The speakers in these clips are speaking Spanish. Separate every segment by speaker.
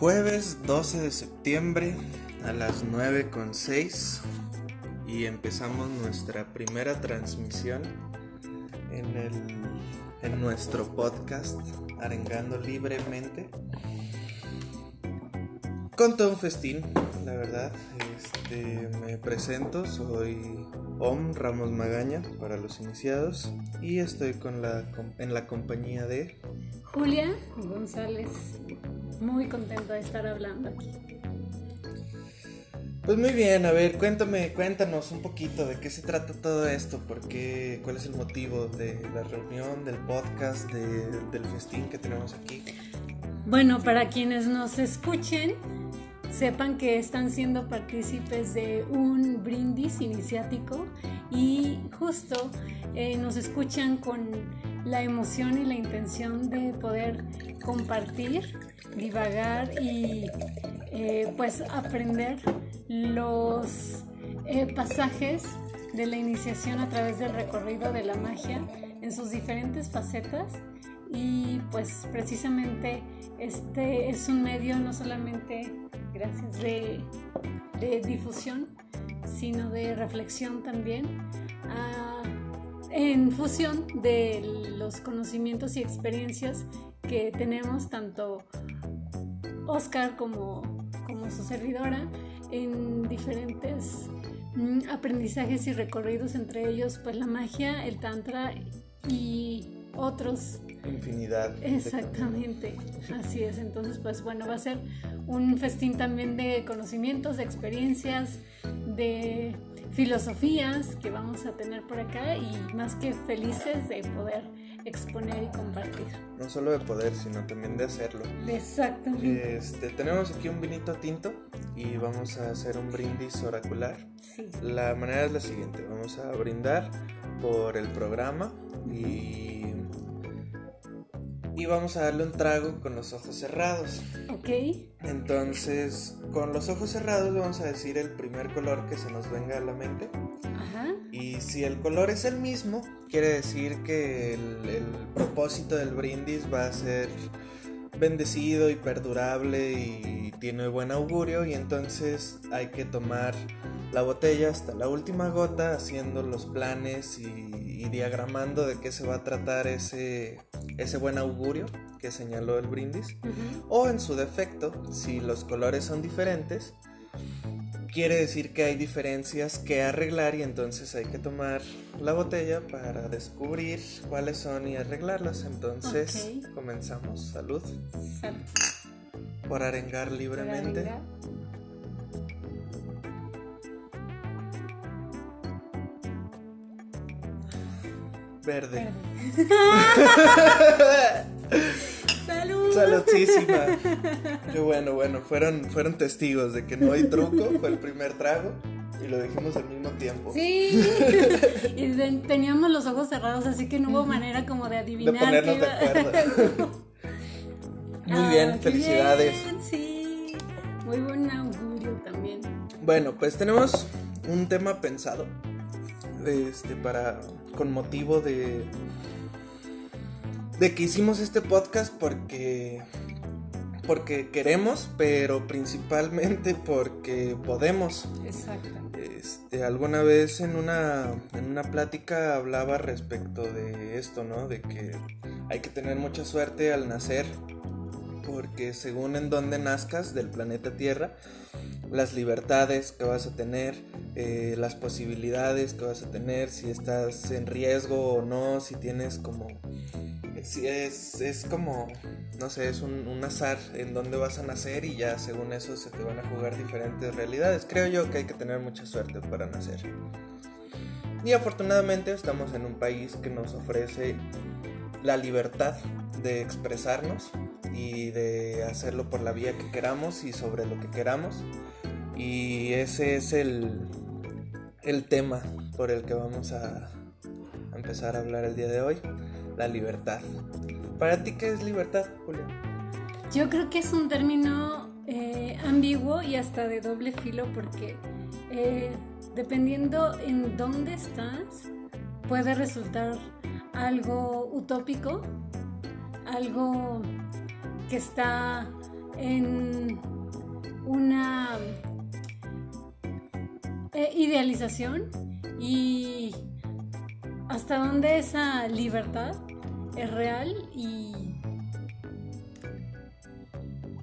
Speaker 1: Jueves 12 de septiembre a las 9.6 y empezamos nuestra primera transmisión en, el, en nuestro podcast Arengando Libremente con todo un festín, la verdad. Este, me presento, soy Om Ramos Magaña para los iniciados y estoy con la, en la compañía de
Speaker 2: Julia González. Muy contenta de estar hablando aquí.
Speaker 1: Pues muy bien, a ver, cuéntame, cuéntanos un poquito de qué se trata todo esto, por qué, cuál es el motivo de la reunión, del podcast, del festín que tenemos aquí.
Speaker 2: Bueno, para quienes nos escuchen, sepan que están siendo partícipes de un brindis iniciático y justo eh, nos escuchan con la emoción y la intención de poder compartir, divagar y eh, pues aprender los eh, pasajes de la iniciación a través del recorrido de la magia en sus diferentes facetas. Y pues precisamente este es un medio no solamente gracias de, difusión, sino de reflexión también, en fusión de los conocimientos y experiencias que tenemos tanto Oscar como, como su servidora en diferentes mm, aprendizajes y recorridos, entre ellos pues la magia, el tantra y otros
Speaker 1: infinidad.
Speaker 2: Exactamente, así es. Entonces, pues bueno, va a ser un festín también de conocimientos, de experiencias, de filosofías que vamos a tener por acá y más que felices de poder exponer y compartir.
Speaker 1: No solo de poder, sino también de hacerlo.
Speaker 2: Exactamente.
Speaker 1: Este, tenemos aquí un vinito tinto y vamos a hacer un brindis oracular. La manera es la siguiente, vamos a brindar por el programa y y vamos a darle un trago con los ojos cerrados.
Speaker 2: Ok.
Speaker 1: Entonces, con los ojos cerrados vamos a decir el primer color que se nos venga a la mente.
Speaker 2: Ajá.
Speaker 1: Y si el color es el mismo, quiere decir que el, el propósito del brindis va a ser bendecido y perdurable y tiene buen augurio y entonces hay que tomar la botella hasta la última gota haciendo los planes y, diagramando de qué se va a tratar ese, ese buen augurio que señaló el brindis. O en su defecto, si los colores son diferentes, quiere decir que hay diferencias que arreglar y entonces hay que tomar la botella para descubrir cuáles son y arreglarlas. Entonces comenzamos. Salud. Por arengar libremente. Verde.
Speaker 2: Salud.
Speaker 1: Saludísima. Qué bueno, bueno, fueron, fueron testigos de que no hay truco, fue el primer trago y lo dijimos al mismo tiempo.
Speaker 2: Sí. y teníamos los ojos cerrados, así que no hubo manera como de adivinar.
Speaker 1: De ponernos de acuerdo. Muy bien, ah, felicidades.
Speaker 2: sí. Muy buen augurio también.
Speaker 1: Bueno, pues tenemos un tema pensado. Este, para. con motivo de de que hicimos este podcast porque porque queremos, pero principalmente porque podemos.
Speaker 2: Exacto.
Speaker 1: Este, alguna vez en una, en una plática hablaba respecto de esto, ¿no? De que hay que tener mucha suerte al nacer, porque según en dónde nazcas del planeta Tierra, las libertades que vas a tener, eh, las posibilidades que vas a tener, si estás en riesgo o no, si tienes como Sí, es, es como, no sé, es un, azar en dónde vas a nacer y ya según eso se te van a jugar diferentes realidades. Creo yo que hay que tener mucha suerte para nacer. Y afortunadamente estamos en un país que nos ofrece la libertad de expresarnos y de hacerlo por la vía que queramos y sobre lo que queramos. Y ese es el, el tema por el que vamos a empezar a hablar el día de hoy la libertad. ¿Para ti qué es libertad, Julia?
Speaker 2: Yo creo que es un término eh, ambiguo y hasta de doble filo porque eh, dependiendo en dónde estás, puede resultar algo utópico, algo que está en una eh, idealización y hasta dónde esa libertad es real y,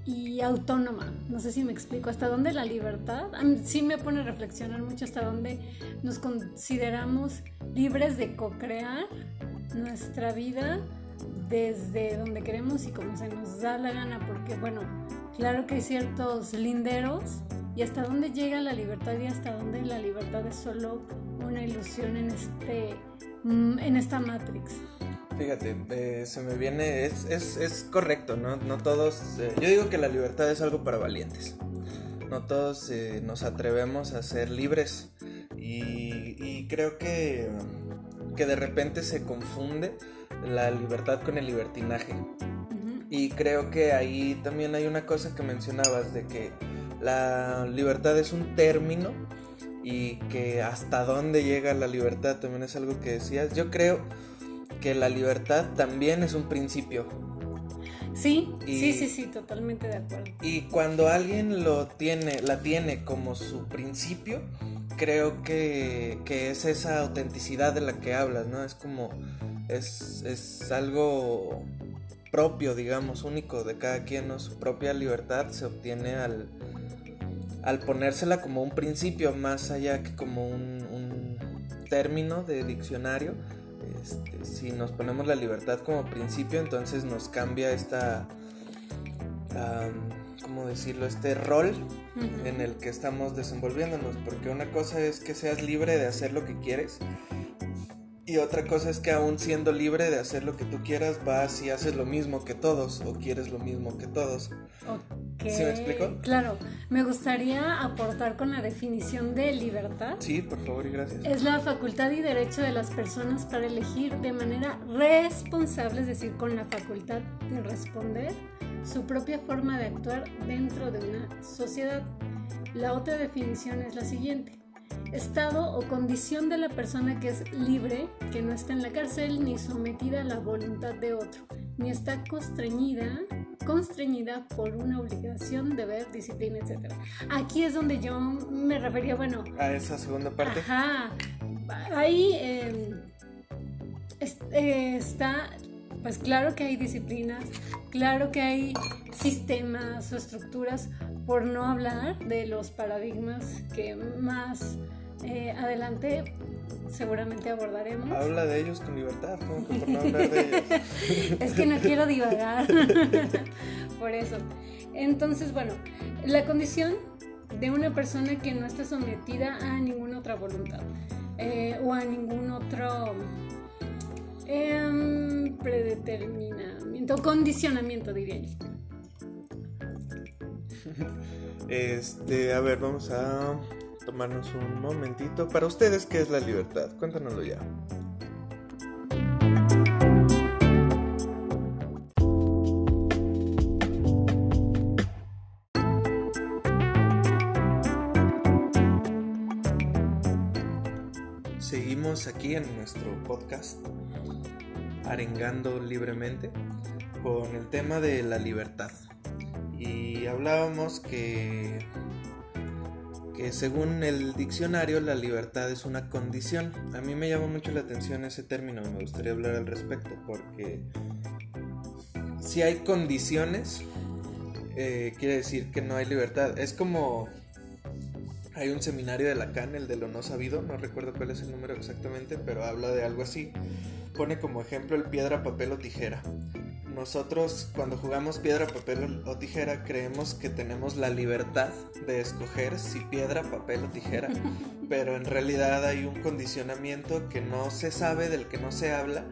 Speaker 2: y autónoma. No sé si me explico. ¿Hasta dónde la libertad? sí me pone a reflexionar mucho hasta dónde nos consideramos libres de co-crear nuestra vida desde donde queremos y como se nos da la gana, porque bueno, claro que hay ciertos linderos y hasta dónde llega la libertad y hasta dónde la libertad es solo una ilusión en este mm, en esta matrix.
Speaker 1: Fíjate, eh, se me viene, es, es, es correcto, ¿no? No todos, eh, yo digo que la libertad es algo para valientes. No todos eh, nos atrevemos a ser libres y, y creo que, que de repente se confunde la libertad con el libertinaje. Y creo que ahí también hay una cosa que mencionabas de que la libertad es un término y que hasta dónde llega la libertad también es algo que decías. Yo creo que la libertad también es un principio.
Speaker 2: Sí, sí, sí, sí, totalmente de acuerdo.
Speaker 1: Y cuando alguien lo tiene, la tiene como su principio, creo que, que es esa autenticidad de la que hablas, ¿no? Es como, es, es algo propio, digamos, único de cada quien, ¿no? Su propia libertad se obtiene al, al ponérsela como un principio, más allá que como un, un término de diccionario este, si nos ponemos la libertad como principio, entonces nos cambia esta, ¿cómo decirlo? Este rol en el que estamos desenvolviéndonos, porque una cosa es que seas libre de hacer lo que quieres y otra cosa es que aún siendo libre de hacer lo que tú quieras, vas y haces lo mismo que todos o quieres lo mismo que todos. ¿Sí me explico?
Speaker 2: Claro, me gustaría aportar con la definición de libertad.
Speaker 1: Sí, por favor y gracias.
Speaker 2: Es la facultad y derecho de las personas para elegir de manera responsable, es decir, con la facultad de responder su propia forma de actuar dentro de una sociedad. La otra definición es la siguiente estado o condición de la persona que es libre, que no está en la cárcel ni sometida a la voluntad de otro, ni está constreñida, constreñida por una obligación, de ver disciplina, etc. Aquí es donde yo me refería, bueno...
Speaker 1: A esa segunda parte.
Speaker 2: Ajá. Ahí em, eh, está pues claro que hay disciplinas, claro que hay sistemas o estructuras, por no hablar de los paradigmas que más eh, adelante seguramente abordaremos.
Speaker 1: Habla de ellos con libertad, ¿cómo por no hablar de ellos?
Speaker 2: es que no quiero divagar, por eso. Entonces, bueno, la condición de una persona que no está sometida a ninguna otra voluntad eh, o a ningún otro eh, predeterminamiento, condicionamiento, diría yo.
Speaker 1: Este, a ver, vamos a tomarnos un momentito. Para ustedes, ¿qué es la libertad? Cuéntanoslo ya. Seguimos aquí en nuestro podcast, arengando libremente, con el tema de la libertad. Y hablábamos que que según el diccionario la libertad es una condición. A mí me llama mucho la atención ese término, me gustaría hablar al respecto, porque si hay condiciones, eh, quiere decir que no hay libertad. Es como hay un seminario de Lacan, el de lo no sabido, no recuerdo cuál es el número exactamente, pero habla de algo así. Pone como ejemplo el piedra, papel o tijera nosotros cuando jugamos piedra, papel o tijera creemos que tenemos la libertad de escoger si piedra, papel o tijera, pero en realidad hay un condicionamiento que no se sabe, del que no se habla,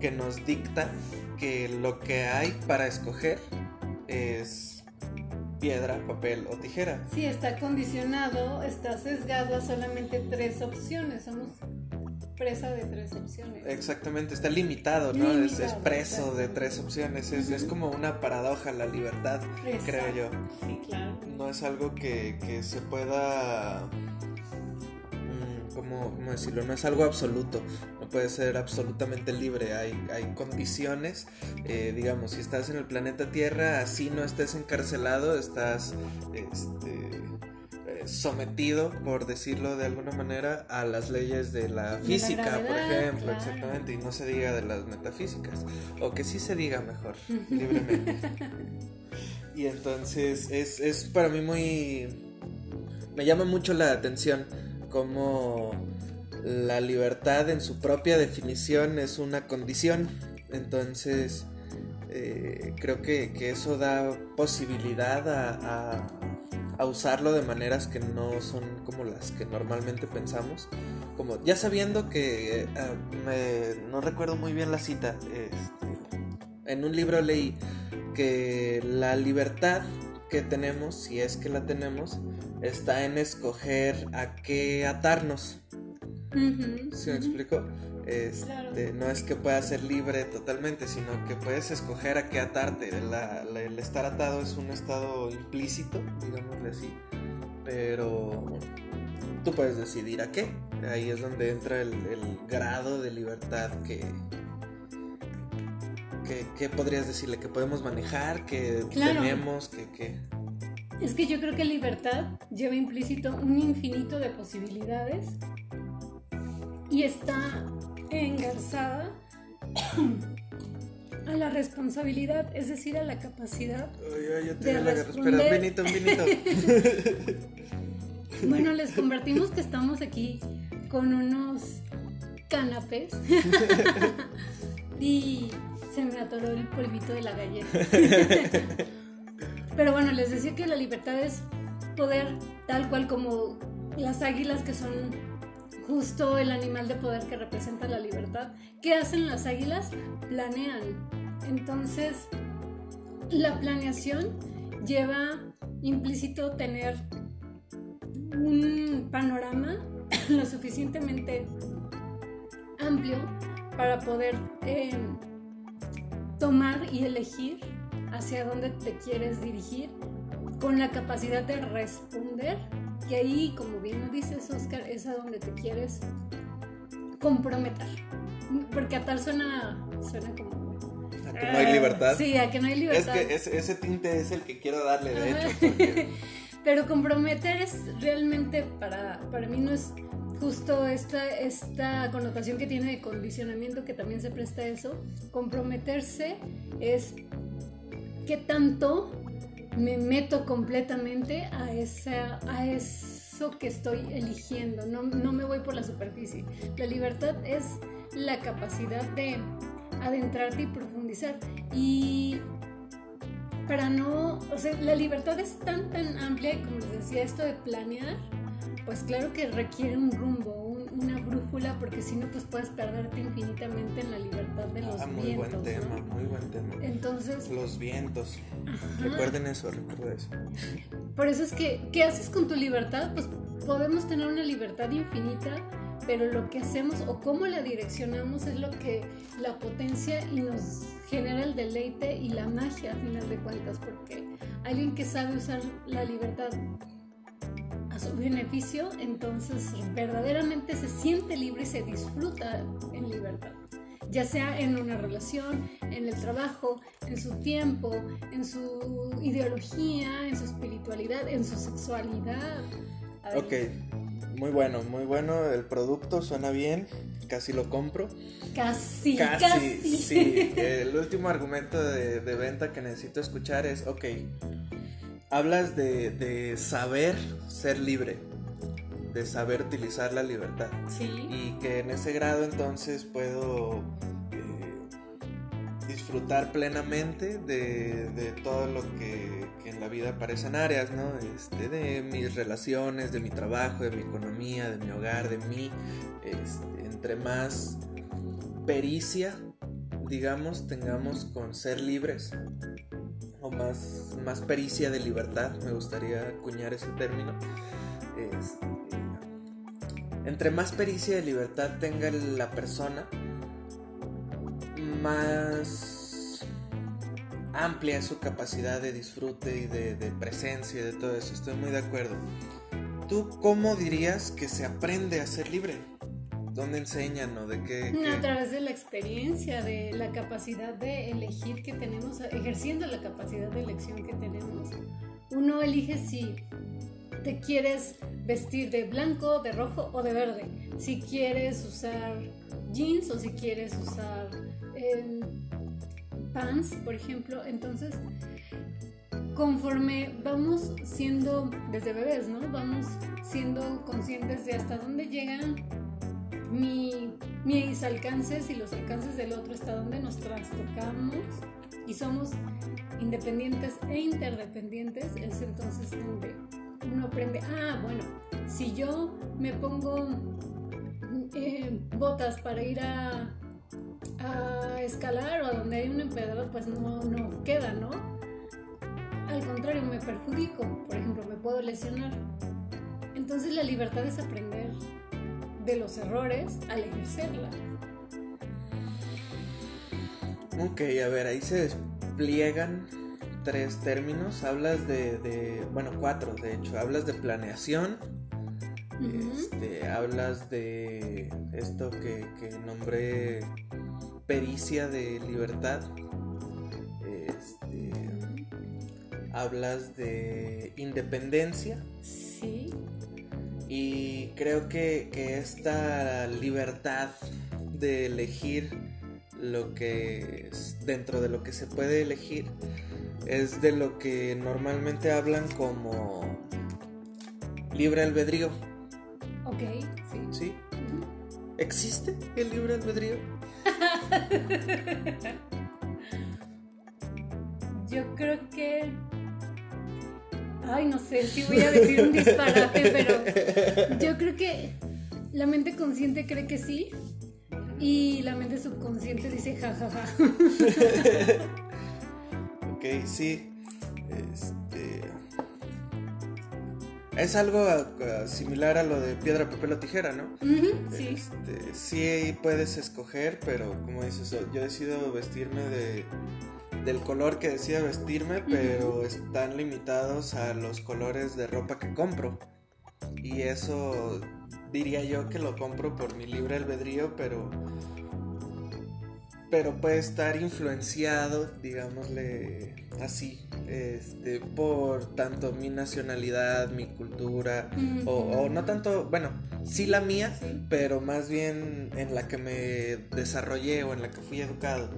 Speaker 1: que nos dicta que lo que hay para escoger es piedra, papel o tijera.
Speaker 2: Sí, está condicionado, está sesgado a solamente tres opciones. Somos presa de tres opciones.
Speaker 1: Exactamente, está limitado, ¿no? es, preso de tres opciones. Es, como una paradoja la libertad, creo yo.
Speaker 2: Sí, claro.
Speaker 1: No es algo que, se pueda. ¿Cómo, decirlo? No es algo absoluto. no puedes ser absolutamente libre, hay, hay condiciones, eh, digamos, si estás en el planeta Tierra, así no estés encarcelado, estás este, eh, sometido, por decirlo de alguna manera, a las leyes de la física, por ejemplo, exactamente, y no se diga de las metafísicas, o que sí se diga mejor, libremente. y entonces es, es para mí muy... Me llama mucho la atención cómo la libertad en su propia definición es una condición. Entonces, eh, creo que, eso da posibilidad a, usarlo de maneras que no son como las que normalmente pensamos. Como ya sabiendo que, eh, no recuerdo muy bien la cita, este, en un libro leí que la libertad que tenemos, si es que la tenemos, está en escoger a qué atarnos. ¿Sí me explico? Este, no es que puedas ser libre totalmente, sino que puedes escoger a qué atarte. el estar atado es un estado implícito, digámosle así, pero tú puedes decidir a qué. Ahí es donde entra el, grado de libertad que, que, podrías decirle que podemos manejar, que tenemos, que, que...
Speaker 2: Es que yo creo que libertad lleva implícito un infinito de posibilidades y está engarzada a la responsabilidad, es decir, a la capacidad de responder. bueno, les convertimos que estamos aquí con unos canapés y se me atoró el polvito de la galleta. Pero bueno, les decía que la libertad es poder, tal cual como las águilas que son justo el animal de poder que representa la libertad. ¿Qué hacen las águilas? Planean. Entonces, la planeación lleva implícito tener un panorama lo suficientemente amplio para poder em, tomar y elegir hacia dónde te quieres dirigir con la capacidad de responder y ahí, como bien dices, Oscar, es a donde te quieres comprometer. Porque a tal suena, suena como...
Speaker 1: A que no hay libertad.
Speaker 2: Sí, a que no hay libertad.
Speaker 1: Es que ese, tinte es el que quiero darle, de hecho.
Speaker 2: Pero comprometer es realmente, para, para mí no es justo esta, esta connotación que tiene de condicionamiento que también se presta a eso. Comprometerse es qué tanto me meto completamente a, eso que estoy eligiendo, no, no me voy por la superficie. La libertad es la capacidad de adentrarte y profundizar. Y para no, o sea, la libertad es tan, tan amplia, como les decía, esto de planear, pues claro que requiere un rumbo, una brújula, porque si no, pues puedes perderte infinitamente en la libertad de los
Speaker 1: ah, muy
Speaker 2: vientos.
Speaker 1: Buen tema, Muy buen tema.
Speaker 2: Entonces.
Speaker 1: Los vientos. Recuerden eso, recuerden eso.
Speaker 2: Por eso es que, ¿qué haces con tu libertad? Pues podemos tener una libertad infinita, pero lo que hacemos o cómo la direccionamos es lo que la potencia y nos genera el deleite y la magia a final de cuentas, porque alguien que sabe usar la libertad a su beneficio, entonces verdaderamente se siente libre y se disfruta en libertad. Ya sea en una relación, en el trabajo, en su tiempo, en su ideología, en su espiritualidad, en su sexualidad.
Speaker 1: Ok, muy bueno, muy bueno. El producto suena bien, casi lo compro.
Speaker 2: Casi, casi.
Speaker 1: Sí, el último argumento de, de, venta que necesito escuchar es, ok, hablas de, saber ser libre, de saber utilizar la libertad.
Speaker 2: Sí.
Speaker 1: Y que en ese grado entonces puedo eh, disfrutar plenamente de, todo lo que, en la vida aparecen áreas, ¿no? Este, de mis relaciones, de mi trabajo, de mi economía, de mi hogar, de mí. Este, entre más pericia, digamos, tengamos con ser libres, o más, más pericia de libertad, me gustaría acuñar ese término. Este, entre más pericia de libertad tenga la persona, más amplia es su capacidad de disfrute y de, de presencia y de todo eso. Estoy muy de acuerdo. ¿Tú cómo dirías que se aprende a ser libre? Dónde enseñan o de qué,
Speaker 2: A través de la experiencia, de la capacidad de elegir que tenemos, ejerciendo la capacidad de elección que tenemos. Uno elige si te quieres vestir de blanco, de rojo o de verde. Si quieres usar jeans o si quieres usar em, pants, por ejemplo. Entonces, conforme vamos siendo desde bebés, ¿no? Vamos siendo conscientes de hasta dónde llegan mis alcances y los alcances del otro, hasta dónde nos trastocamos y somos independientes e interdependientes, es entonces donde uno aprende, ah, bueno, si yo me pongo eh, botas para ir a, a escalar o a donde hay un emperador, pues no, no queda, ¿no? Al contrario, me perjudico, por ejemplo, me puedo lesionar. Entonces la libertad es aprender de los errores al ejercerla.
Speaker 1: Ok, a ver, ahí se despliegan tres términos. Hablas de, bueno, cuatro de hecho. Hablas de planeación. este, hablas de esto que, que nombré pericia de libertad. Este, hablas de independencia.
Speaker 2: Sí.
Speaker 1: Y creo que, esta libertad de elegir lo que es dentro de lo que se puede elegir es de lo que normalmente hablan como libre albedrío.
Speaker 2: Ok, sí.
Speaker 1: ¿Sí? ¿Existe el libre albedrío?
Speaker 2: Yo creo que Ay, no sé si voy a decir un disparate, pero yo creo que la mente consciente cree que sí y la mente subconsciente dice jajaja.
Speaker 1: ok, sí. Este. Es algo similar a lo de piedra, papel o tijera, ¿no?
Speaker 2: sí.
Speaker 1: Este, sí puedes escoger, pero como dices, yo decido vestirme de del color que decida vestirme, pero están limitados a los colores de ropa que compro. Y eso diría yo que lo compro por mi libre albedrío, pero pero puede estar influenciado, digámosle así, este, por tanto mi nacionalidad, mi cultura, o, no tanto, bueno, sí la mía, pero más bien en la que me desarrollé o en la que fui educado.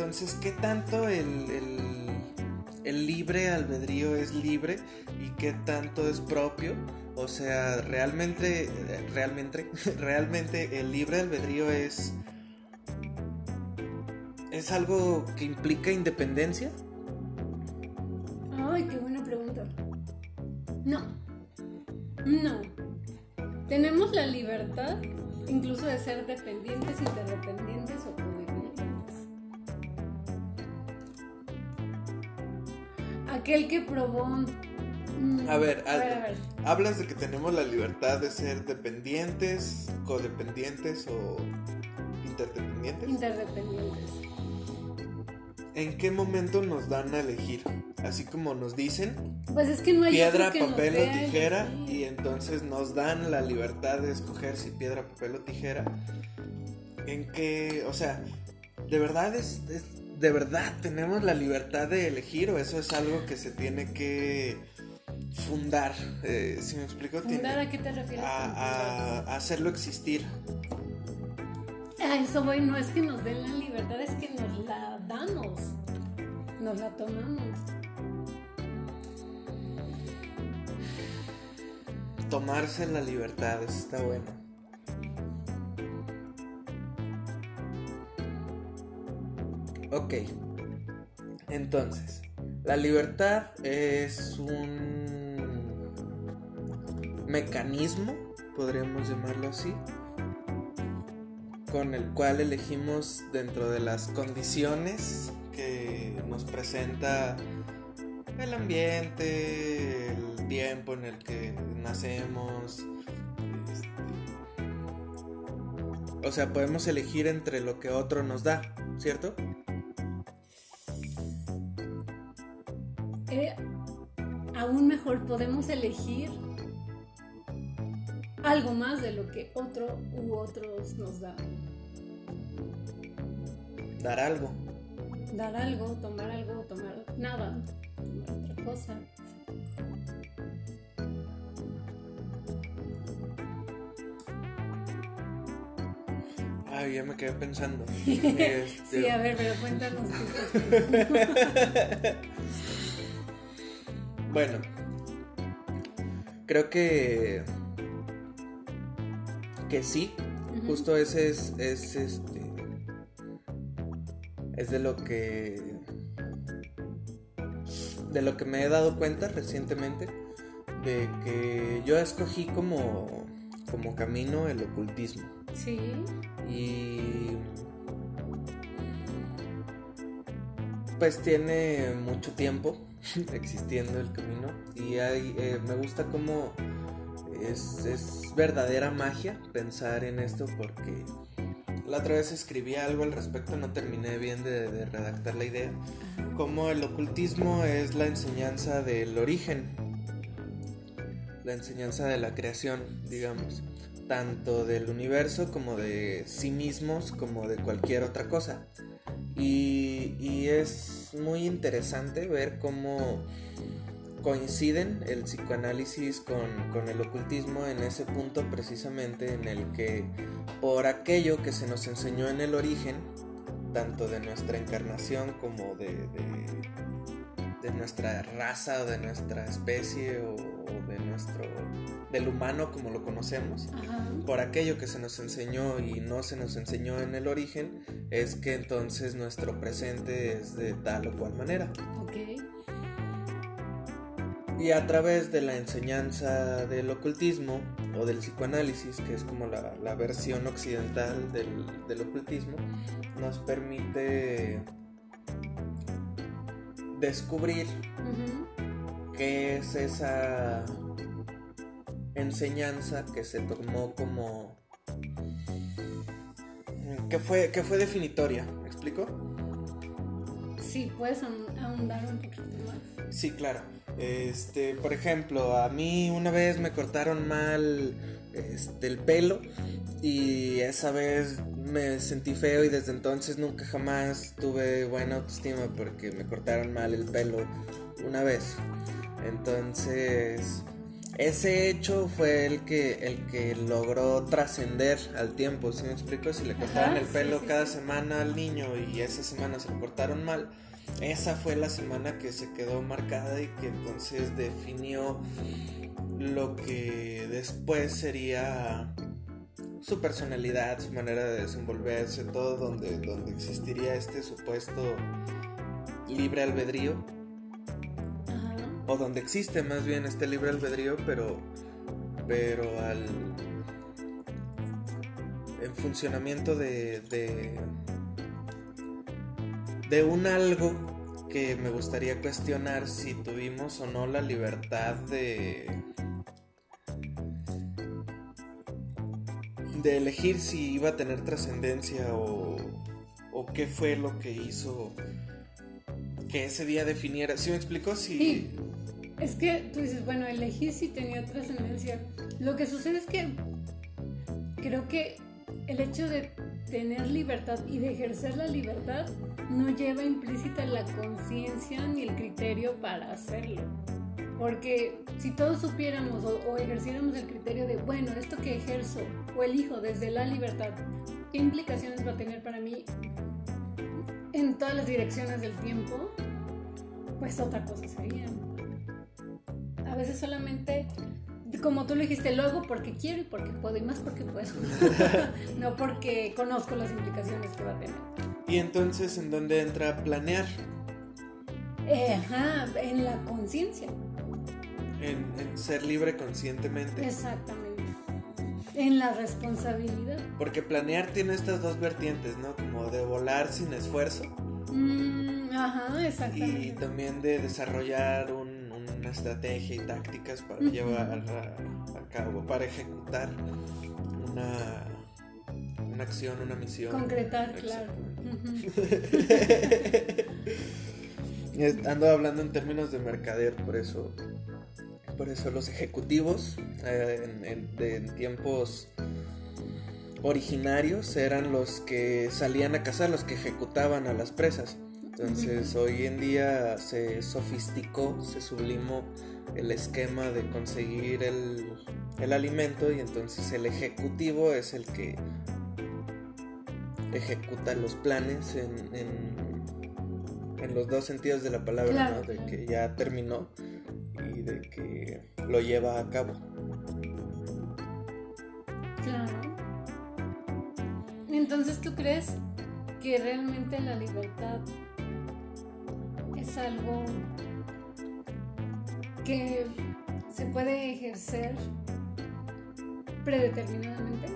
Speaker 1: Entonces, ¿qué tanto el, libre albedrío es libre y qué tanto es propio? O sea, realmente, realmente, realmente el libre albedrío es, es algo que implica independencia.
Speaker 2: Ay, qué buena pregunta. No, no. Tenemos la libertad incluso de ser dependientes, interdependientes o aquel que probó.
Speaker 1: Mm, a, ver, hablas de que tenemos la libertad de ser dependientes, codependientes o interdependientes.
Speaker 2: Interdependientes.
Speaker 1: ¿En qué momento nos dan a elegir? Así como nos dicen,
Speaker 2: pues es que no hay
Speaker 1: piedra, papel o tijera, y entonces nos dan la libertad de escoger si piedra, papel o tijera. En qué, o sea, de verdad es ¿de verdad tenemos la libertad de elegir o eso es algo que se tiene que fundar? Eh, si me explico,
Speaker 2: ¿Fundar a qué te refieres?
Speaker 1: A, hacerlo existir.
Speaker 2: A eso voy, no es que nos den la libertad, es que nos la damos, nos la tomamos.
Speaker 1: Tomarse la libertad, eso está bueno. Ok. Entonces, la libertad es un mecanismo, podríamos llamarlo así, con el cual elegimos dentro de las condiciones que nos presenta el ambiente, el tiempo en el que nacemos. Este, o sea, podemos elegir entre lo que otro nos da, ¿cierto?
Speaker 2: Aún mejor podemos elegir algo más de lo que otro u otros nos dan.
Speaker 1: Dar algo.
Speaker 2: Dar algo, tomar algo, tomar nada, tomar otra cosa.
Speaker 1: Ay, ya me quedé pensando.
Speaker 2: Este, sí, a ver, pero cuéntanos.
Speaker 1: bueno, creo que que sí, justo ese es, es este es de lo que de lo que me he dado cuenta recientemente de que yo escogí como como camino el ocultismo.
Speaker 2: Sí.
Speaker 1: Y pues tiene mucho tiempo existiendo el camino y hay, eh, me gusta como es, es, verdadera magia pensar en esto porque la otra vez escribí algo al respecto, no terminé bien de, de redactar la idea, como el ocultismo es la enseñanza del origen, la enseñanza de la creación, digamos tanto del universo como de sí mismos como de cualquier otra cosa. Y, es muy interesante ver cómo coinciden el psicoanálisis con, el ocultismo en ese punto precisamente en el que por aquello que se nos enseñó en el origen, tanto de nuestra encarnación como de, de, nuestra raza o de nuestra especie o de nuestro del humano como lo conocemos, por aquello que se nos enseñó y no se nos enseñó en el origen, es que entonces nuestro presente es de tal o cual manera. Y a través de la enseñanza del ocultismo o del psicoanálisis, que es como la, versión occidental del, ocultismo, nos permite descubrir qué es esa enseñanza que se tomó como que fue que fue definitoria, ¿me explico?
Speaker 2: Sí, puedes ahondar un poquito más.
Speaker 1: Sí, claro. Este, por ejemplo, a mí una vez me cortaron mal este, el pelo y esa vez me sentí feo y desde entonces nunca jamás tuve buena autoestima porque me cortaron mal el pelo una vez. Entonces, ese hecho fue el que, el que logró trascender al tiempo, ¿sí me explico? Si le cortaban el pelo cada semana al niño y esa semana se lo cortaron mal, esa fue la semana que se quedó marcada y que entonces definió lo que después sería su personalidad, su manera de desenvolverse, todo donde, donde existiría este supuesto libre albedrío o donde existe más bien este libre albedrío, pero, pero al en funcionamiento de, de, de un algo que me gustaría cuestionar si tuvimos o no la libertad de de elegir si iba a tener trascendencia o, o qué fue lo que hizo que ese día definiera. ¿Sí me explicó?
Speaker 2: Si, es que tú dices, bueno, elegí si tenía trascendencia. Lo que sucede es que creo que el hecho de tener libertad y de ejercer la libertad no lleva implícita la conciencia ni el criterio para hacerlo. Porque si todos supiéramos o, ejerciéramos el criterio de, bueno, esto que ejerzo o elijo desde la libertad, ¿qué implicaciones va a tener para mí en todas las direcciones del tiempo? Pues otra cosa sería a veces solamente, como tú lo dijiste, lo hago porque quiero y porque puedo y más porque puedo, no porque conozco las implicaciones que va a tener.
Speaker 1: ¿Y entonces en dónde entra planear?
Speaker 2: Eh, ajá, en la conciencia.
Speaker 1: En, ser libre conscientemente.
Speaker 2: Exactamente. En la responsabilidad.
Speaker 1: Porque planear tiene estas dos vertientes, ¿no? Como de volar sin esfuerzo.
Speaker 2: Mm, ajá, exactamente.
Speaker 1: Y también de desarrollar un una estrategia y tácticas para llevar a, cabo, para ejecutar una, una acción, una misión.
Speaker 2: Concretar, claro.
Speaker 1: Ando hablando en términos de mercader, por eso Por eso los ejecutivos eh, en, tiempos originarios eran los que salían a cazar, los que ejecutaban a las presas. Entonces hoy en día se sofisticó, se sublimó el esquema de conseguir el, alimento y entonces el ejecutivo es el que ejecuta los planes en, en, los dos sentidos de la palabra, de que ya terminó y de que lo lleva a cabo.
Speaker 2: Claro. Entonces, ¿tú crees que realmente la libertad es algo que se puede ejercer predeterminadamente?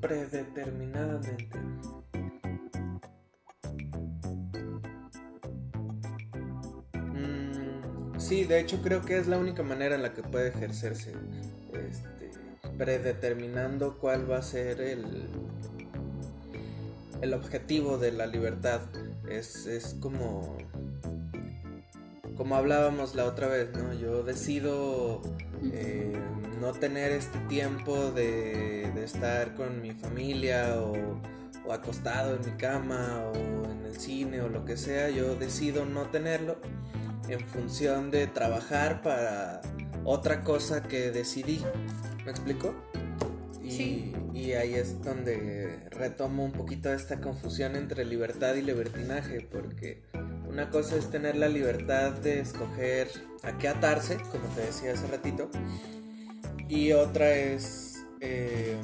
Speaker 1: Predeterminadamente. Mm, sí, de hecho creo que es la única manera en la que puede ejercerse. Este, predeterminando cuál va a ser el, el objetivo de la libertad. Es, es como como hablábamos la otra vez, ¿no? Yo decido eh, no tener este tiempo de, estar con mi familia o, acostado en mi cama o en el cine o lo que sea. Yo decido no tenerlo en función de trabajar para otra cosa que decidí. ¿Me explico? Y, y ahí es donde retomo un poquito esta confusión entre libertad y libertinaje, porque una cosa es tener la libertad de escoger a qué atarse, como te decía hace ratito, y otra es eh,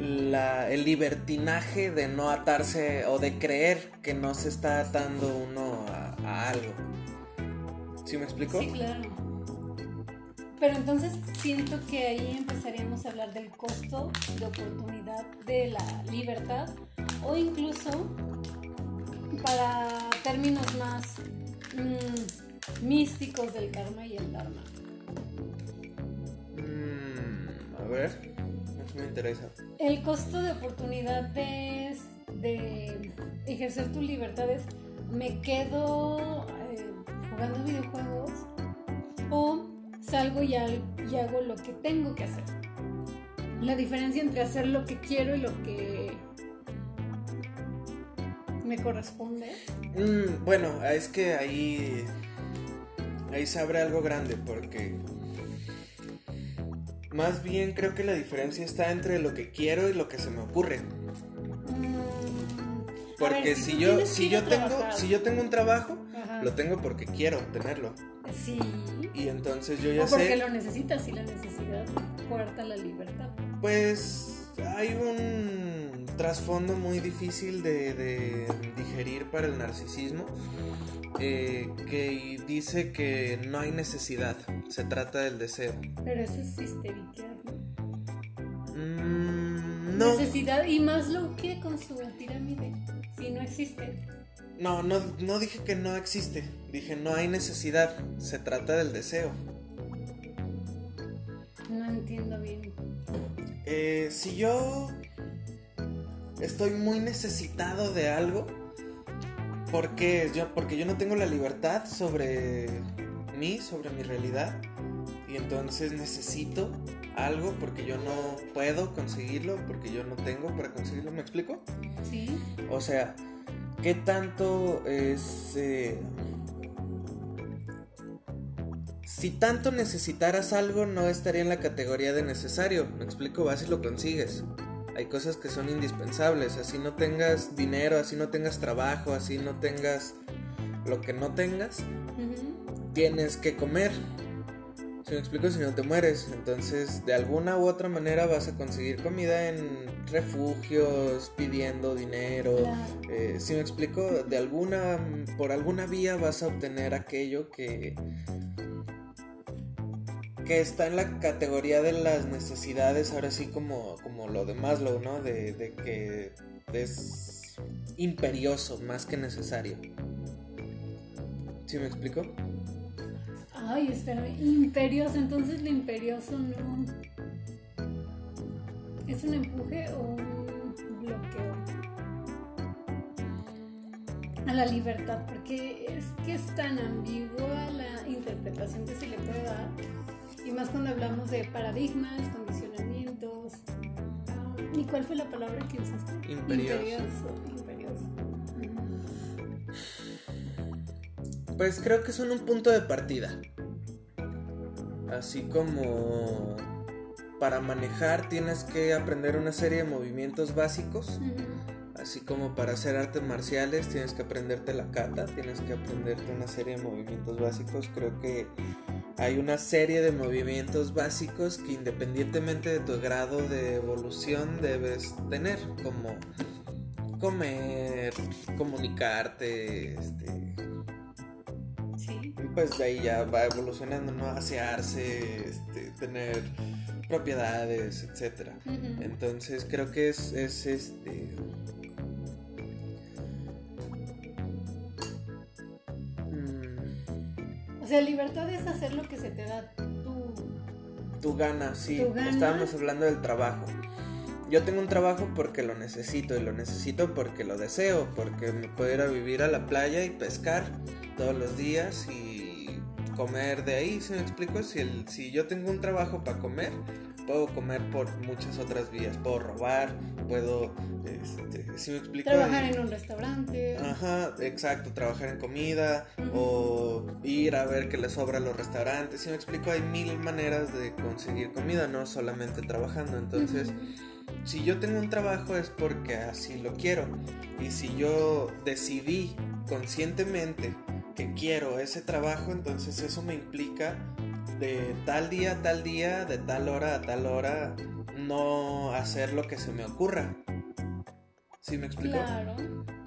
Speaker 1: el libertinaje de no atarse o de creer que no se está atando uno a, algo. ¿Sí me explico?
Speaker 2: Sí, claro. Pero entonces siento que ahí empezaríamos a hablar del costo de oportunidad de la libertad o incluso para términos más mm, místicos del karma y el dharma.
Speaker 1: Mm, a ver, eso me interesa.
Speaker 2: El costo de oportunidad de, de ejercer tus libertades, me quedo eh, jugando videojuegos o salgo y hago lo que tengo que hacer. La diferencia entre hacer lo que quiero y lo que me corresponde?
Speaker 1: Mm, bueno, es que ahí. Ahí se abre algo grande porque. Más bien creo que la diferencia está entre lo que quiero y lo que se me ocurre. Mm, porque si, yo si yo tengo si yo tengo un trabajo, lo tengo porque quiero tenerlo.
Speaker 2: Sí.
Speaker 1: Y entonces yo ya
Speaker 2: o
Speaker 1: porque
Speaker 2: sé. Porque lo necesitas y la necesidad corta la libertad.
Speaker 1: Pues hay un trasfondo muy difícil de, digerir para el narcisismo, eh, que dice que no hay necesidad, se trata del deseo.
Speaker 2: Pero eso es histeriquear, mm, ¿no? Necesidad y más lo que con su pirámide, si no existe.
Speaker 1: No, no, no dije que no existe, dije no hay necesidad, se trata del deseo.
Speaker 2: No entiendo bien.
Speaker 1: Eh, si yo estoy muy necesitado de algo. Porque yo, porque yo no tengo la libertad sobre mí, sobre mi realidad. Y entonces necesito algo porque yo no puedo conseguirlo, porque yo no tengo para conseguirlo. ¿Me explico?
Speaker 2: Sí.
Speaker 1: O sea, ¿qué tanto es... Eh, si tanto necesitaras algo, no estaría en la categoría de necesario. Me explico, vas y lo consigues hay cosas que son indispensables, así no tengas dinero, así no tengas trabajo, así no tengas lo que no tengas, tienes que comer. Si me explico, si no te mueres, entonces de alguna u otra manera vas a conseguir comida en refugios, pidiendo dinero. Eh, si me explico, de alguna, por alguna vía vas a obtener aquello que, que está en la categoría de las necesidades, ahora sí como, como lo de Maslow, ¿no? De, de que es imperioso más que necesario. ¿Sí me explico?
Speaker 2: Ay, espera, imperioso, entonces lo imperioso no... ¿Es un empuje o un bloqueo? a la libertad, porque es que es tan ambigua la interpretación que se le puede dar, y más cuando hablamos de paradigmas, condicionamientos. ¿Y cuál fue la palabra que usaste?
Speaker 1: Imperioso.
Speaker 2: Imperioso. imperioso.
Speaker 1: Pues creo que son un punto de partida. Así como para manejar tienes que aprender una serie de movimientos básicos. Así como para hacer artes marciales tienes que aprenderte la kata, tienes que aprenderte una serie de movimientos básicos. Creo que hay una serie de movimientos básicos que independientemente de tu grado de evolución debes tener, como comer, comunicarte, este. Pues de ahí ya va evolucionando, ¿no? Asearse, este, tener propiedades, etcétera. Entonces creo que es, es este. mm,
Speaker 2: O sea, libertad es hacer lo que se te da tú.
Speaker 1: tu gana, sí.
Speaker 2: Tu gana.
Speaker 1: Estábamos hablando del trabajo. Yo tengo un trabajo porque lo necesito y lo necesito porque lo deseo, porque me puedo ir a vivir a la playa y pescar todos los días y comer de ahí, ¿sí me explico? Si, el, si yo tengo un trabajo para comer, puedo comer por muchas otras vías, puedo robar, puedo, este, ¿sí me explico?
Speaker 2: Trabajar en un restaurante.
Speaker 1: Ajá, exacto, trabajar en comida o ir a ver que le sobra a los restaurantes. Si me explico, hay mil maneras de conseguir comida, no solamente trabajando. Entonces, si yo tengo un trabajo es porque así lo quiero. Y si yo decidí conscientemente que quiero ese trabajo, entonces eso me implica de tal día a tal día, de tal hora a tal hora, no hacer lo que se me ocurra. ¿Sí me explico?
Speaker 2: Claro.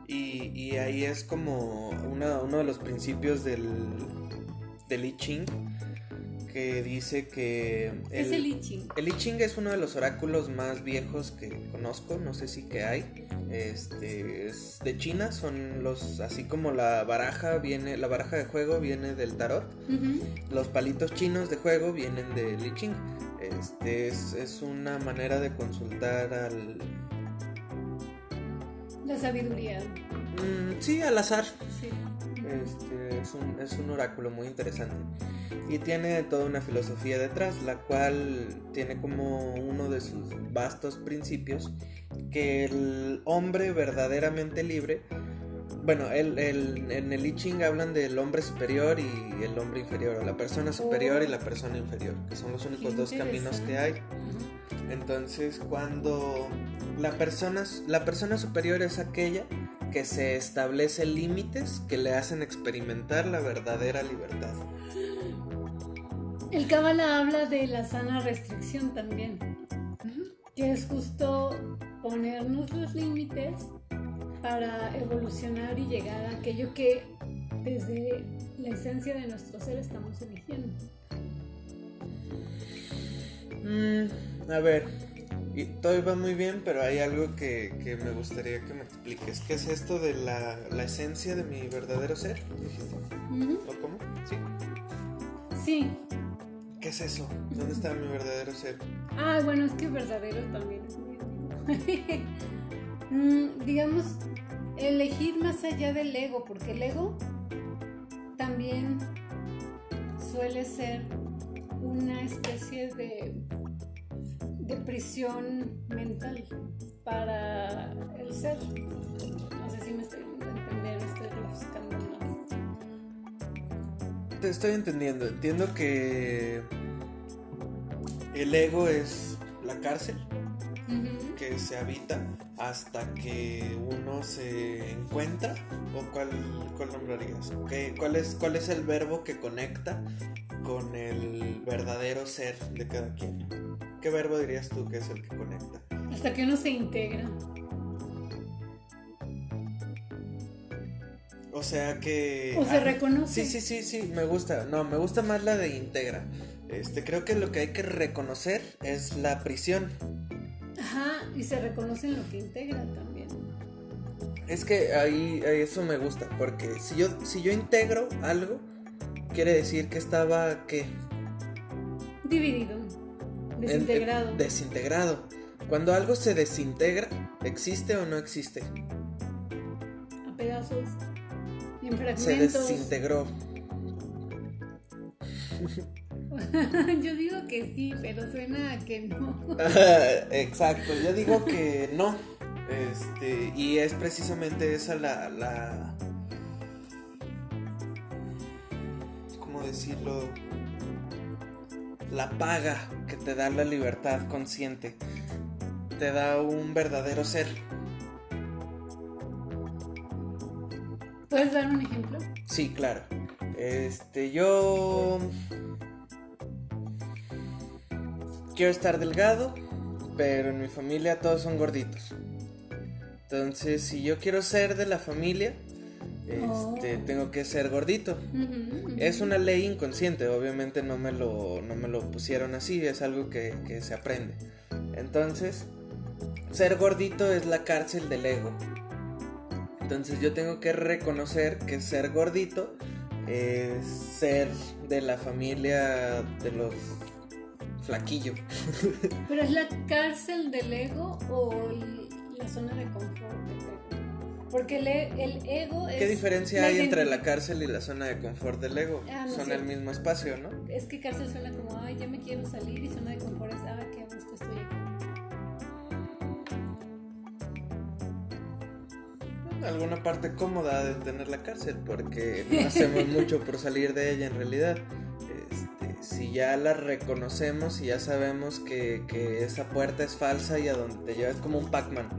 Speaker 1: Y, y ahí es como una- uno de los principios del, del I Ching que dice que
Speaker 2: ¿Qué es el I Ching?
Speaker 1: el I Ching es uno de los oráculos más viejos que conozco, no sé si que hay. Este es de China, son los así como la baraja viene, la baraja de juego viene del tarot. Los palitos chinos de juego vienen del I Ching. Este es, es una manera de consultar al
Speaker 2: La sabiduría.
Speaker 1: mm, sí, al azar.
Speaker 2: Sí.
Speaker 1: Este, es, un, es un oráculo muy interesante y tiene toda una filosofía detrás, la cual tiene como uno de sus vastos principios que el hombre verdaderamente libre, bueno, el, el- en el I Ching hablan del hombre superior y el hombre inferior, o la persona superior y la persona inferior, que son los únicos dos caminos que hay. Entonces, cuando la persona, la persona superior es aquella que se establece límites que le hacen experimentar la verdadera libertad.
Speaker 2: El Kabbalah habla de la sana restricción también, que es justo ponernos los límites para evolucionar y llegar a aquello que desde la esencia de nuestro ser estamos eligiendo.
Speaker 1: Mm, a ver, y todo va muy bien, pero hay algo que, que me gustaría que me expliques. ¿Qué es esto de la, la esencia de mi verdadero ser? dijiste? ¿O cómo? ¿Sí?
Speaker 2: Sí.
Speaker 1: ¿Qué es eso? ¿Dónde está mi verdadero ser?
Speaker 2: Ah, bueno, es que verdadero también es muy Mm, digamos, elegir más allá del ego, porque el ego también suele ser una especie de, de prisión mental para el ser. No sé si me estoy entender, estoy buscando.
Speaker 1: Te estoy entendiendo. Entiendo que el ego es la cárcel que se habita hasta que uno se encuentra. ¿O cuál, cuál nombrarías? ¿Qué- cuál, es, ¿Cuál es el verbo que conecta con el verdadero ser de cada quien? ¿Qué verbo dirías tú que es el que conecta?
Speaker 2: Hasta que uno se integra.
Speaker 1: O sea que...
Speaker 2: O se
Speaker 1: ah,
Speaker 2: reconoce.
Speaker 1: Sí, sí, sí, sí, me gusta. No, me gusta más la de integra. Este, creo que lo que hay que reconocer es la prisión.
Speaker 2: Ajá, y se reconoce en lo que integra también.
Speaker 1: Es que ahí, ahí eso me gusta, porque si yo, si yo integro algo, quiere decir que estaba, ¿qué?
Speaker 2: Dividido, desintegrado.
Speaker 1: en- desintegrado. Cuando algo se desintegra, ¿existe o no existe?
Speaker 2: a pedazos.
Speaker 1: Se desintegró.
Speaker 2: yo digo que sí, pero suena a que no.
Speaker 1: Exacto, yo digo que no. Este, y es precisamente esa la, la ¿cómo decirlo? La paga que te da la libertad consciente. Te da un verdadero ser.
Speaker 2: ¿Puedes dar un ejemplo?
Speaker 1: Sí, claro. Este, yo quiero estar delgado, pero en mi familia todos son gorditos. Entonces, si yo quiero ser de la familia, este, oh. tengo que ser gordito. Es una ley inconsciente, obviamente no me lo, no me lo pusieron así, es algo que, que se aprende. Entonces, ser gordito es la cárcel del ego. Entonces yo tengo que reconocer que ser gordito es ser de la familia de los flaquillos.
Speaker 2: ¿Pero es la cárcel del ego o la zona de confort del ego? Porque el, e, ego es...
Speaker 1: ¿Qué diferencia hay entre la cárcel y la zona de confort del ego? Ah, Son el mismo espacio, ¿no?
Speaker 2: Es que cárcel suena como, ay, ya me quiero salir y zona de confort es,
Speaker 1: alguna parte cómoda de tener la cárcel porque no hacemos mucho por salir de ella en realidad. Este, si ya la reconocemos y ya sabemos que, que, esa puerta es falsa y a donde te llevas como un Pac-Man,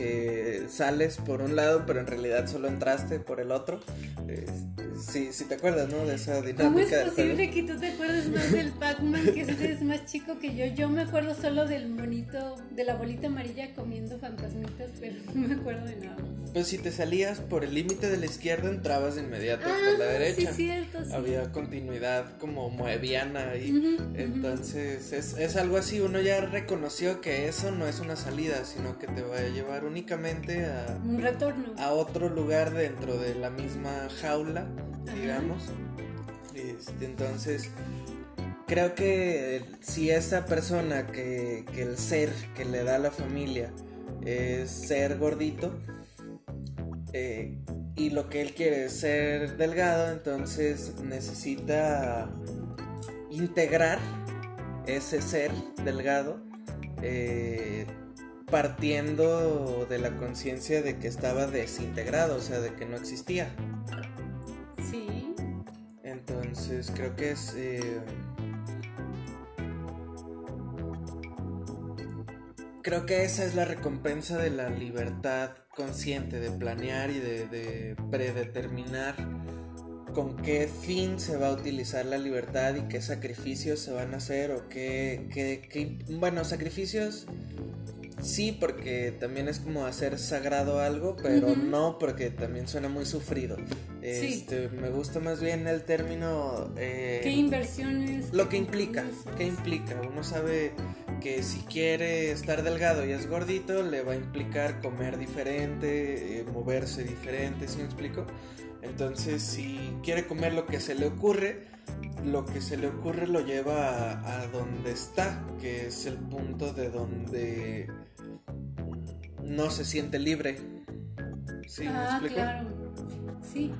Speaker 1: que sales por un lado pero en realidad solo entraste por el otro. Este, Sí, sí te acuerdas, ¿no? De esa dinámica.
Speaker 2: ¿Cómo es posible que tú te acuerdes más del Pac-Man, que eres más chico que yo? Yo me acuerdo solo del monito, de la bolita amarilla comiendo fantasmitas, pero no me acuerdo de nada.
Speaker 1: Pues si te salías por el límite de la izquierda, entrabas de inmediato por la ah, derecha.
Speaker 2: Sí, cierto, sí.
Speaker 1: Había continuidad como moebiana ahí. Entonces, es, es algo así. Uno ya reconoció que eso no es una salida, sino que te va a llevar únicamente a.
Speaker 2: Un retorno.
Speaker 1: A otro lugar dentro de la misma jaula digamos. Este, entonces, creo que si esa persona que, el ser que le da a la familia es ser gordito, eh, y lo que él quiere es ser delgado, entonces necesita integrar ese ser delgado eh, partiendo de la conciencia de que estaba desintegrado, o sea, de que no existía. Entonces creo que es... Eh, creo que esa es la recompensa de la libertad consciente, de planear y de, predeterminar con qué fin se va a utilizar la libertad y qué sacrificios se van a hacer o qué, qué bueno, sacrificios Sí, porque también es como hacer sagrado algo, pero no porque también suena muy sufrido. Este, Me gusta más bien el término...
Speaker 2: Eh, ¿Qué inversiones?
Speaker 1: Lo que implica, ¿qué implica? Uno sabe que si quiere estar delgado y es gordito, le va a implicar comer diferente, eh, moverse diferente, ¿sí me explico? Entonces, si quiere comer lo que se le ocurre, lo que se le ocurre lo lleva a, a donde está, que es el punto de donde no se siente libre.
Speaker 2: ¿Sí? Ah, claro. Sí.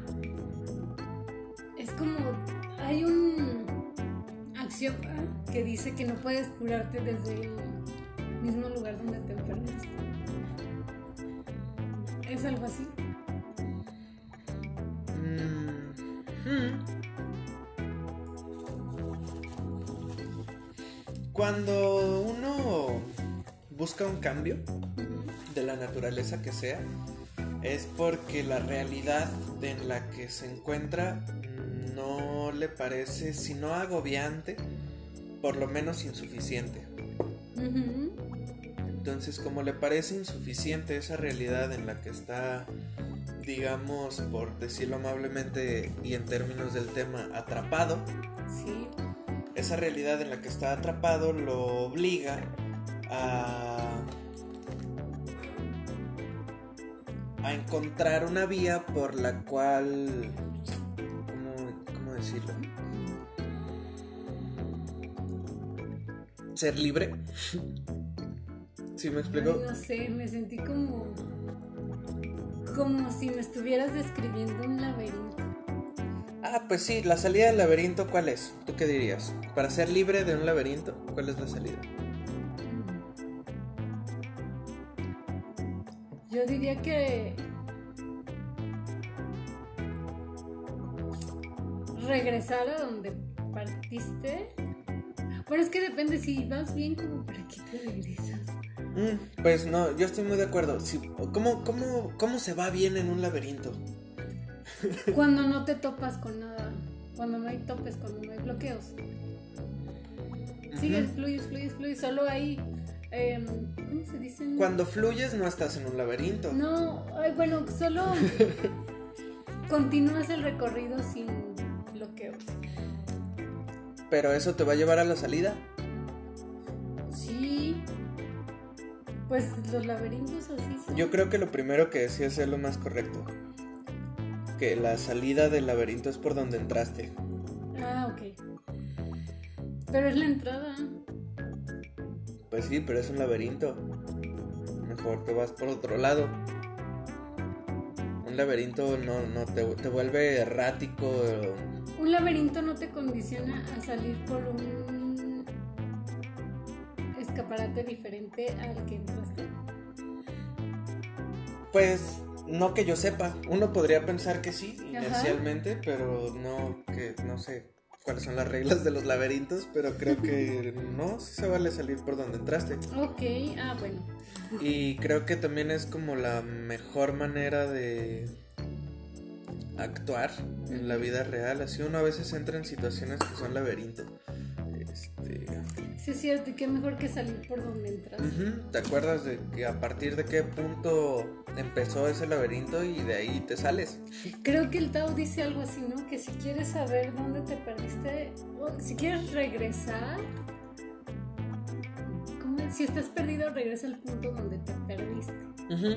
Speaker 2: Es como. Hay un axioma que dice que no puedes curarte desde el mismo lugar donde te enfermaste. ¿Es algo así? Mm, hmm.
Speaker 1: Cuando uno busca un cambio, de la naturaleza que sea, es porque la realidad en la que se encuentra no le parece, si no agobiante, por lo menos insuficiente. Entonces, como le parece insuficiente esa realidad en la que está, digamos, por decirlo amablemente y en términos del tema, atrapado, esa realidad en la que está atrapado lo obliga a a encontrar una vía por la cual... ¿Cómo, decirlo? Ser libre. ¿Sí me explico?
Speaker 2: no sé, me sentí como... como si me estuvieras describiendo un laberinto.
Speaker 1: Ah, pues sí, la salida del laberinto, ¿cuál es? ¿Tú qué dirías? Para ser libre de un laberinto, ¿cuál es la salida?
Speaker 2: Yo diría que regresar a donde partiste. Bueno, es que depende si vas bien como para qué te regresas.
Speaker 1: Mm, pues no, yo estoy muy de acuerdo. Si, ¿cómo, cómo, ¿Cómo se va bien en un laberinto?
Speaker 2: Cuando no te topas con nada. Cuando no hay topes, cuando no hay bloqueos. Sigues, fluyes, fluyes, fluyes. Solo hay. Em, ¿Cómo se dice?
Speaker 1: Cuando fluyes no estás en un laberinto.
Speaker 2: No, ay, bueno, solo continúas el recorrido sin bloqueos.
Speaker 1: Pero eso te va a llevar a la salida.
Speaker 2: Sí. Pues los laberintos así son.
Speaker 1: Yo creo que lo primero que decía es lo más correcto. Que la salida del laberinto es por donde entraste.
Speaker 2: Ah, ok. Pero es la entrada.
Speaker 1: Pues sí, pero es un laberinto. Mejor te vas por otro lado. Un laberinto no, no te, te vuelve errático.
Speaker 2: Un laberinto no te condiciona a salir por un escaparate diferente al que entraste.
Speaker 1: Pues no que yo sepa. Uno podría pensar que sí,
Speaker 2: Ajá.
Speaker 1: inercialmente, pero no que no sé cuáles son las reglas de los laberintos, pero creo que no, sí se vale salir por donde entraste.
Speaker 2: Ok, ah, bueno.
Speaker 1: Y creo que también es como la mejor manera de actuar en la vida real. Así uno a veces entra en situaciones que son laberinto.
Speaker 2: Sí, es cierto, y qué mejor que salir por donde entras.
Speaker 1: ujú, ¿Te acuerdas de que a partir de qué punto empezó ese laberinto y de ahí te sales?
Speaker 2: Creo que el Tao dice algo así, ¿no? Que si quieres saber dónde te perdiste, o si quieres regresar, ¿cómo? si estás perdido, regresa al punto donde te perdiste.
Speaker 1: Ujú.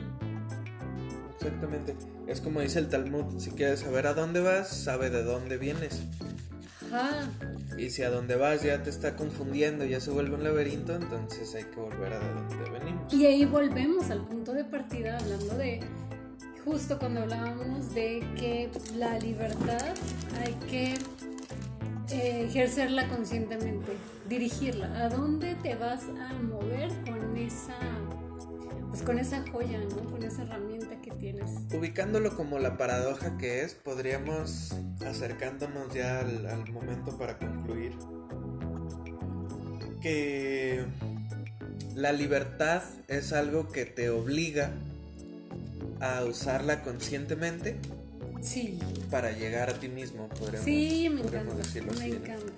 Speaker 1: Exactamente. Es como dice el Talmud, si quieres saber a dónde vas, sabe de dónde vienes.
Speaker 2: Ajá,
Speaker 1: Y si a dónde vas ya te está confundiendo, ya se vuelve un laberinto, entonces hay que volver a de donde venimos.
Speaker 2: y ahí volvemos al punto de partida hablando de justo cuando hablábamos de que la libertad hay que eh, ejercerla conscientemente, dirigirla. ¿A dónde te vas a mover con esa, pues con esa joya, ¿no? Con esa herramienta tienes.
Speaker 1: Ubicándolo como la paradoja que es, podríamos, acercándonos ya al, al momento para concluir, que la libertad es algo que te obliga a usarla conscientemente
Speaker 2: Sí,
Speaker 1: para llegar a ti mismo, podríamos,
Speaker 2: sí, me
Speaker 1: podríamos
Speaker 2: encanta,
Speaker 1: decirlo
Speaker 2: me
Speaker 1: así. ¿no?
Speaker 2: encanta.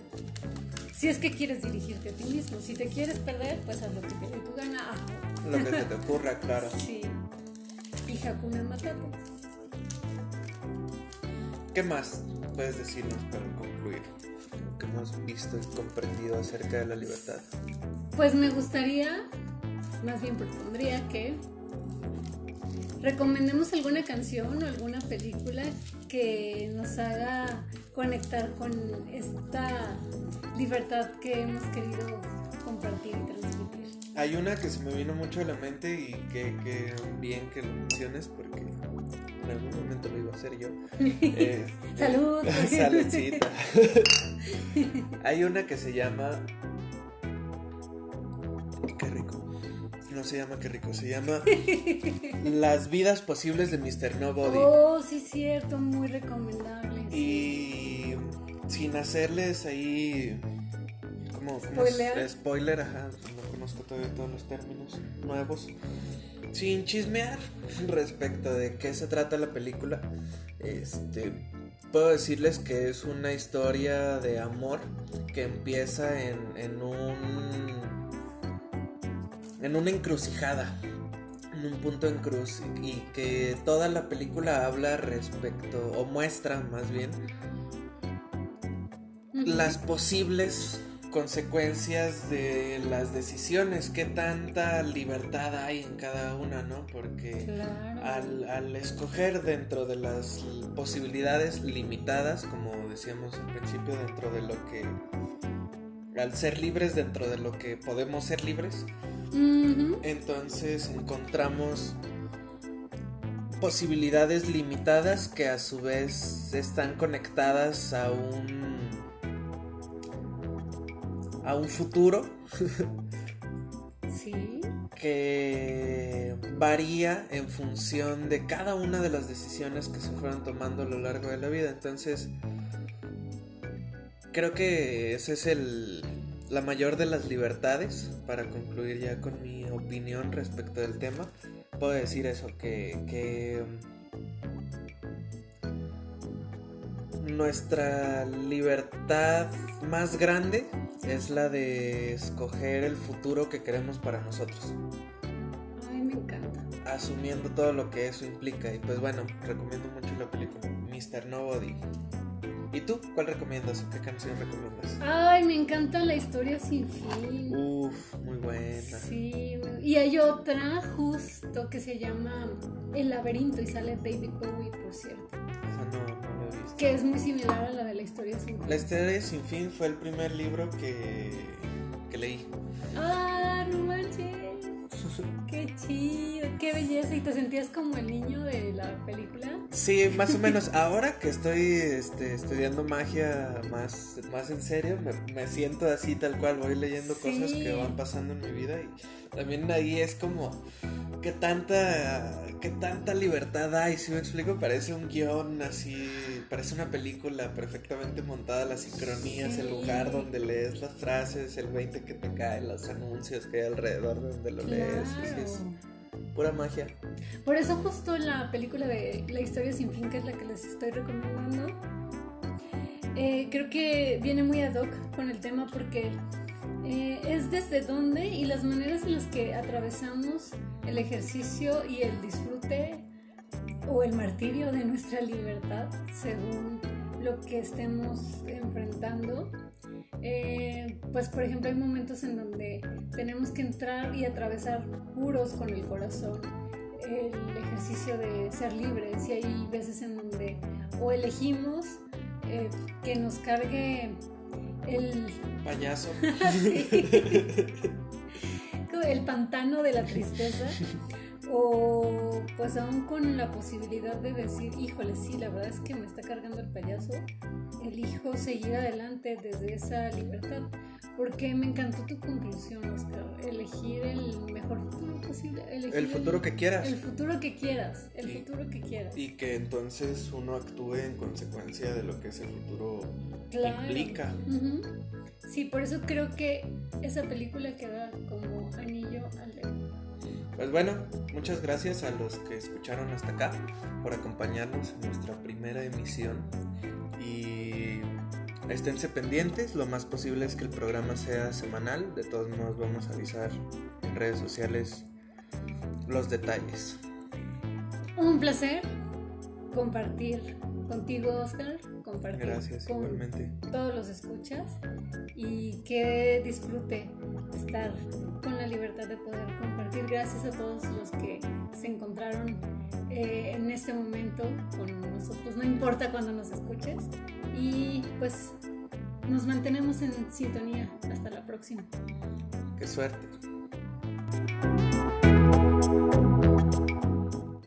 Speaker 2: Si es que quieres dirigirte a ti mismo, si te quieres perder, pues haz lo que te dé tu gana.
Speaker 1: Lo que se te ocurra, claro.
Speaker 2: Sí. Y Hakuna Matata.
Speaker 1: ¿Qué más puedes decirnos para concluir? Lo que hemos visto y comprendido acerca de la libertad.
Speaker 2: Pues me gustaría, más bien propondría que recomendemos alguna canción o alguna película que nos haga conectar con esta libertad que hemos querido compartir y transmitir.
Speaker 1: Hay una que se me vino mucho a la mente y que, que bien que lo menciones porque en algún momento lo iba a hacer yo. Este,
Speaker 2: Salud.
Speaker 1: Saludcita. Hay una que se llama. Qué rico. No se llama Qué rico, se llama Las vidas posibles de Mr. Nobody.
Speaker 2: Oh, sí, cierto, muy recomendable.
Speaker 1: Y sin hacerles ahí como, como
Speaker 2: Spoiler.
Speaker 1: ajá, conozco todavía todos los términos nuevos. Sin chismear respecto de qué se trata la película, este puedo decirles que es una historia de amor que empieza en, en un en una encrucijada en un punto en cruz y, que toda la película habla respecto o muestra más bien las posibles consecuencias de las decisiones, qué tanta libertad hay en cada una, ¿no? Porque
Speaker 2: Claro.
Speaker 1: al, al escoger dentro de las posibilidades limitadas, como decíamos al principio, dentro de lo que... Al ser libres dentro de lo que podemos ser libres, entonces encontramos posibilidades limitadas que a su vez están conectadas a un a un futuro
Speaker 2: Sí.
Speaker 1: que varía en función de cada una de las decisiones que se fueron tomando a lo largo de la vida. Entonces, creo que ese es el la mayor de las libertades para concluir ya con mi opinión respecto del tema. Puedo decir eso que, que nuestra libertad más grande es la de escoger el futuro que queremos para nosotros,
Speaker 2: Ay, me encanta.
Speaker 1: asumiendo todo lo que eso implica. Y pues bueno, recomiendo mucho la película Mr. Nobody. ¿Y tú? ¿Cuál recomiendas? ¿Qué canción recomiendas?
Speaker 2: Ay, me encanta la historia sin fin.
Speaker 1: Uf, muy buena.
Speaker 2: Sí, y hay otra justo que se llama El laberinto y sale David Bowie, por cierto.
Speaker 1: Esa no,
Speaker 2: Que es muy similar a la de la historia sin fin.
Speaker 1: La historia sin fin fue el primer libro que, que leí.
Speaker 2: Ah, no manches. Qué chido, qué belleza. ¿Y te sentías como el niño de la película?
Speaker 1: Sí, más o menos. Ahora que estoy este, estudiando magia más, más en serio, me, me siento así tal cual. Voy leyendo cosas que van pasando en mi vida y también ahí es como que tanta, qué tanta libertad hay. Si me explico, parece un guion así, parece una película perfectamente montada, las sincronías, el
Speaker 2: Sí.
Speaker 1: lugar donde lees las frases, el 20 que te cae, los anuncios que hay alrededor de donde lo lees. y sí, es
Speaker 2: Claro.
Speaker 1: pura magia.
Speaker 2: Por eso justo la película de La historia sin fin, que es la que les estoy recomendando, eh, creo que viene muy ad hoc con el tema porque eh, es desde dónde y las maneras en las que atravesamos el ejercicio y el disfrute o el martirio de nuestra libertad según lo que estemos enfrentando. Eh, pues por ejemplo hay momentos en donde tenemos que entrar y atravesar puros con el corazón el ejercicio de ser libres y hay veces en donde o elegimos eh, que nos cargue el,
Speaker 1: Payaso.
Speaker 2: sí, el pantano de la tristeza o pues aún con la posibilidad de decir, híjole, sí, la verdad es que me está cargando el payaso, elijo seguir adelante desde esa libertad. Porque me encantó tu conclusión, Oscar. Elegir el mejor futuro posible. Elegir
Speaker 1: El futuro que quieras.
Speaker 2: El futuro que quieras. El
Speaker 1: Sí.
Speaker 2: futuro que quieras.
Speaker 1: Y que entonces uno actúe en consecuencia de lo que ese futuro
Speaker 2: Claro.
Speaker 1: implica.
Speaker 2: Ujú. Sí, por eso creo que esa película queda como.
Speaker 1: Pues bueno, muchas gracias a los que escucharon hasta acá por acompañarnos en nuestra primera emisión. Y esténse pendientes, lo más posible es que el programa sea semanal. De todos modos vamos a avisar en redes sociales los detalles.
Speaker 2: Un placer compartir contigo, Oscar. Compartir
Speaker 1: Gracias
Speaker 2: con
Speaker 1: igualmente.
Speaker 2: todos los escuchas y que disfrute estar con la libertad de poder compartir. Gracias a todos los que se encontraron eh, en este momento con nosotros, no importa cuando nos escuches. Y pues nos mantenemos en sintonía. Hasta la próxima.
Speaker 1: Qué suerte.